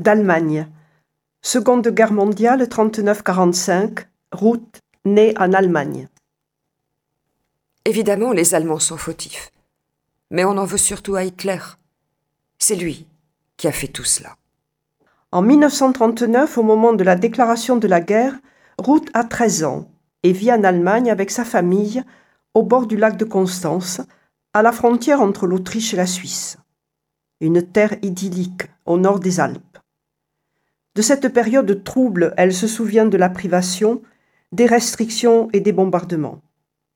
d'Allemagne. Seconde Guerre mondiale 39-45, Ruth née en Allemagne. Évidemment, les Allemands sont fautifs. Mais on en veut surtout à Hitler. C'est lui qui a fait tout cela. En 1939, au moment de la déclaration de la guerre, Ruth a 13 ans et vit en Allemagne avec sa famille au bord du lac de Constance, à la frontière entre l'Autriche et la Suisse. Une terre idyllique au nord des Alpes. De cette période trouble, elle se souvient de la privation, des restrictions et des bombardements.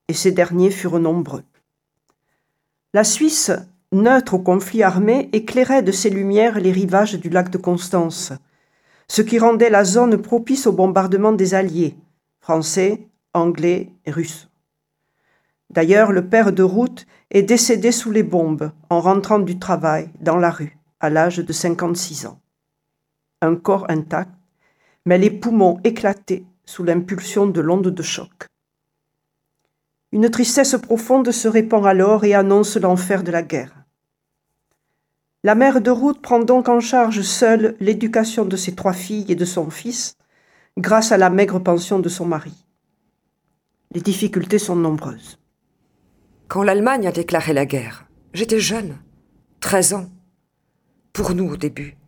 Et ces derniers furent nombreux. La Suisse, neutre au conflit armé, éclairait de ses lumières les rivages du lac de Constance, ce qui rendait la zone propice au bombardement des Alliés, français, anglais et russes. D'ailleurs, le père de Ruth est décédé sous les bombes en rentrant du travail dans la rue à l'âge de 56 ans. Un corps intact, mais les poumons éclatés sous l'impulsion de l'onde de choc. Une tristesse profonde se répand alors et annonce l'enfer de la guerre. La mère de Ruth prend donc en charge seule l'éducation de ses trois filles et de son fils, grâce à la maigre pension de son mari. Les difficultés sont nombreuses. Quand l'Allemagne a déclaré la guerre, j'étais jeune, 13 ans. Pour nous au début,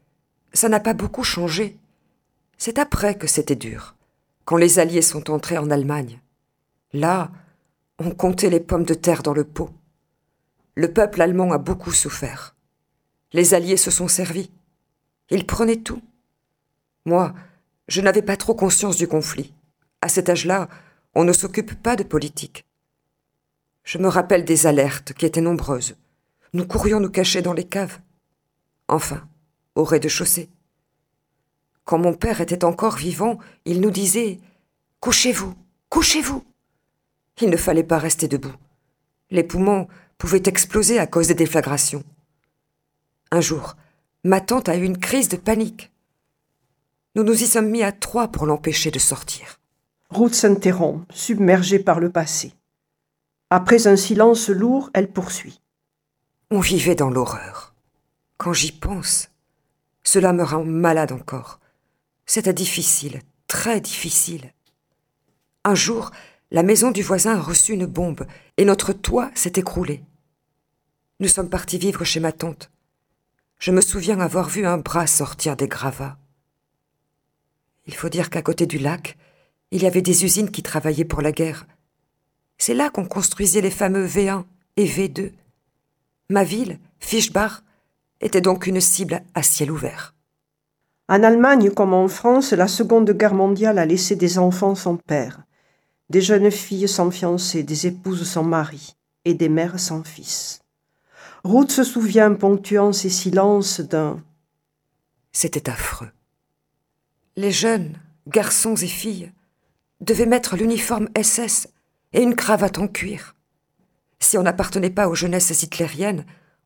ça n'a pas beaucoup changé. C'est après que c'était dur, quand les Alliés sont entrés en Allemagne. Là, on comptait les pommes de terre dans le pot. Le peuple allemand a beaucoup souffert. Les Alliés se sont servis. Ils prenaient tout. Moi, je n'avais pas trop conscience du conflit. À cet âge-là, on ne s'occupe pas de politique. Je me rappelle des alertes qui étaient nombreuses. Nous courions nous cacher dans les caves. Enfin, au rez-de-chaussée. Quand mon père était encore vivant, il nous disait Couchez-vous, couchez-vous. Il ne fallait pas rester debout. Les poumons pouvaient exploser à cause des déflagrations. Un jour, ma tante a eu une crise de panique. Nous nous y sommes mis à trois pour l'empêcher de sortir. Ruth s'interrompt, submergée par le passé. Après un silence lourd, elle poursuit. On vivait dans l'horreur. Quand j'y pense, cela me rend malade encore. C'était difficile, très difficile. Un jour, la maison du voisin a reçu une bombe et notre toit s'est écroulé. Nous sommes partis vivre chez ma tante. Je me souviens avoir vu un bras sortir des gravats. Il faut dire qu'à côté du lac, il y avait des usines qui travaillaient pour la guerre. C'est là qu'on construisait les fameux V1 et V2. Ma ville, Fischbach, était donc une cible à ciel ouvert. En Allemagne comme en France, la Seconde Guerre mondiale a laissé des enfants sans père, des jeunes filles sans fiancé, des épouses sans mari et des mères sans fils. Ruth se souvient, ponctuant ses silences, d'un C'était affreux. Les jeunes, garçons et filles, devaient mettre l'uniforme SS et une cravate en cuir. Si on n'appartenait pas aux jeunesses hitlériennes,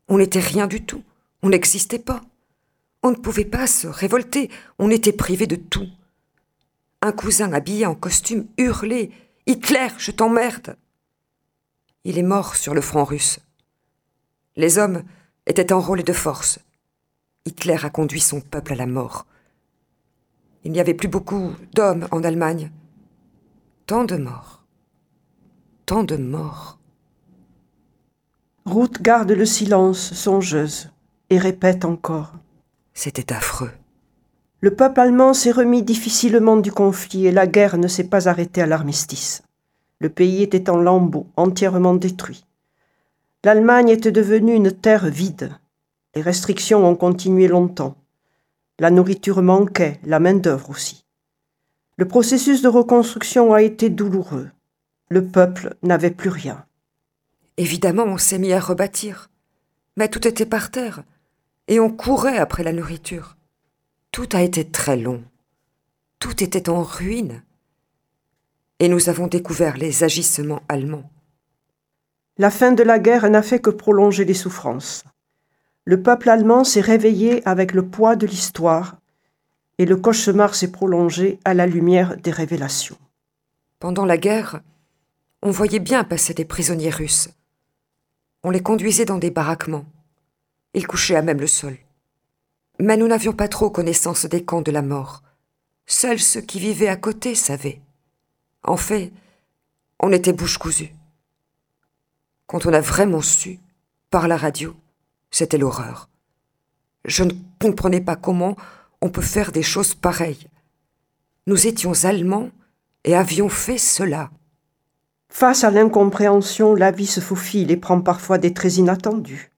on n'était rien du tout, on n'existait pas. On ne pouvait pas se révolter, on était privé de tout. Un cousin habillé en costume hurlait Hitler, je t'emmerde Il est mort sur le front russe. Les hommes étaient enrôlés de force. Hitler a conduit son peuple à la mort. Il n'y avait plus beaucoup d'hommes en Allemagne. Tant de morts tant de morts. Ruth garde le silence, songeuse, et répète encore. C'était affreux. Le peuple allemand s'est remis difficilement du conflit et la guerre ne s'est pas arrêtée à l'armistice. Le pays était en lambeaux, entièrement détruit. L'Allemagne était devenue une terre vide. Les restrictions ont continué longtemps. La nourriture manquait, la main-d'œuvre aussi. Le processus de reconstruction a été douloureux le peuple n'avait plus rien. Évidemment, on s'est mis à rebâtir. Mais tout était par terre, et on courait après la nourriture. Tout a été très long. Tout était en ruine. Et nous avons découvert les agissements allemands. La fin de la guerre n'a fait que prolonger les souffrances. Le peuple allemand s'est réveillé avec le poids de l'histoire, et le cauchemar s'est prolongé à la lumière des révélations. Pendant la guerre, on voyait bien passer des prisonniers russes. On les conduisait dans des baraquements. Ils couchaient à même le sol. Mais nous n'avions pas trop connaissance des camps de la mort. Seuls ceux qui vivaient à côté savaient. En fait, on était bouche cousue. Quand on a vraiment su, par la radio, c'était l'horreur. Je ne comprenais pas comment on peut faire des choses pareilles. Nous étions Allemands et avions fait cela. Face à l'incompréhension, la vie se faufile et prend parfois des traits inattendus.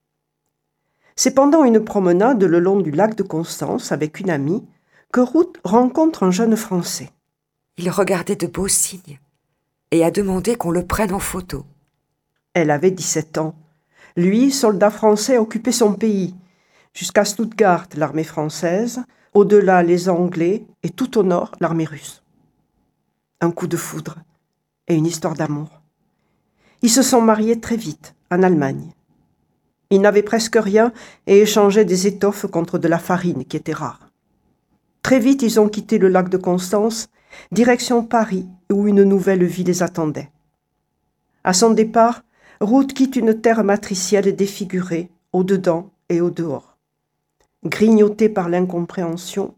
C'est pendant une promenade le long du lac de Constance avec une amie que Ruth rencontre un jeune Français. Il regardait de beaux signes et a demandé qu'on le prenne en photo. Elle avait 17 ans. Lui, soldat français, occupait son pays. Jusqu'à Stuttgart, l'armée française, au-delà les Anglais et tout au nord, l'armée russe. Un coup de foudre et une histoire d'amour. Ils se sont mariés très vite, en Allemagne. Ils n'avaient presque rien et échangeaient des étoffes contre de la farine qui était rare. Très vite, ils ont quitté le lac de Constance, direction Paris, où une nouvelle vie les attendait. À son départ, Ruth quitte une terre matricielle défigurée, au-dedans et au-dehors. Grignotée par l'incompréhension,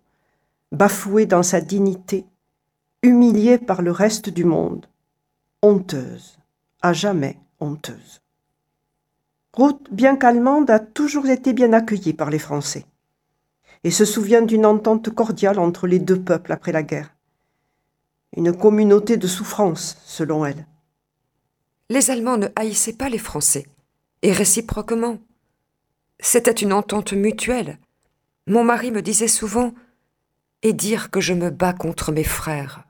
bafouée dans sa dignité, humiliée par le reste du monde, honteuse, à jamais honteuse. Ruth, bien qu'allemande, a toujours été bien accueillie par les Français et se souvient d'une entente cordiale entre les deux peuples après la guerre. Une communauté de souffrance, selon elle. Les Allemands ne haïssaient pas les Français, et réciproquement. C'était une entente mutuelle. Mon mari me disait souvent et dire que je me bats contre mes frères.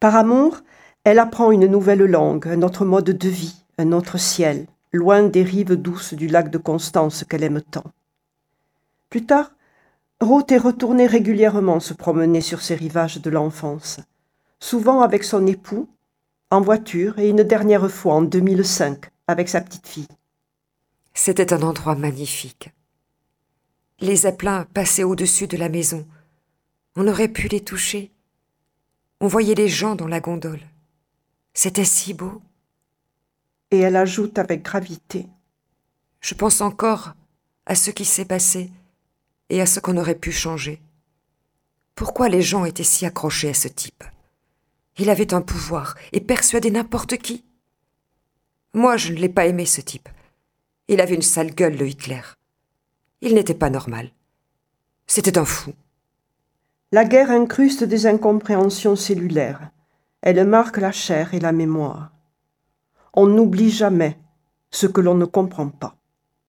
Par amour, elle apprend une nouvelle langue, un autre mode de vie, un autre ciel, loin des rives douces du lac de Constance qu'elle aime tant. Plus tard, Ruth est retournée régulièrement se promener sur ces rivages de l'enfance, souvent avec son époux, en voiture et une dernière fois en 2005 avec sa petite fille. C'était un endroit magnifique. Les zeppelins passaient au-dessus de la maison. On aurait pu les toucher. On voyait les gens dans la gondole. C'était si beau. Et elle ajoute avec gravité. Je pense encore à ce qui s'est passé et à ce qu'on aurait pu changer. Pourquoi les gens étaient si accrochés à ce type? Il avait un pouvoir et persuadait n'importe qui. Moi, je ne l'ai pas aimé, ce type. Il avait une sale gueule, le Hitler. Il n'était pas normal. C'était un fou. La guerre incruste des incompréhensions cellulaires. Elle marque la chair et la mémoire. On n'oublie jamais ce que l'on ne comprend pas.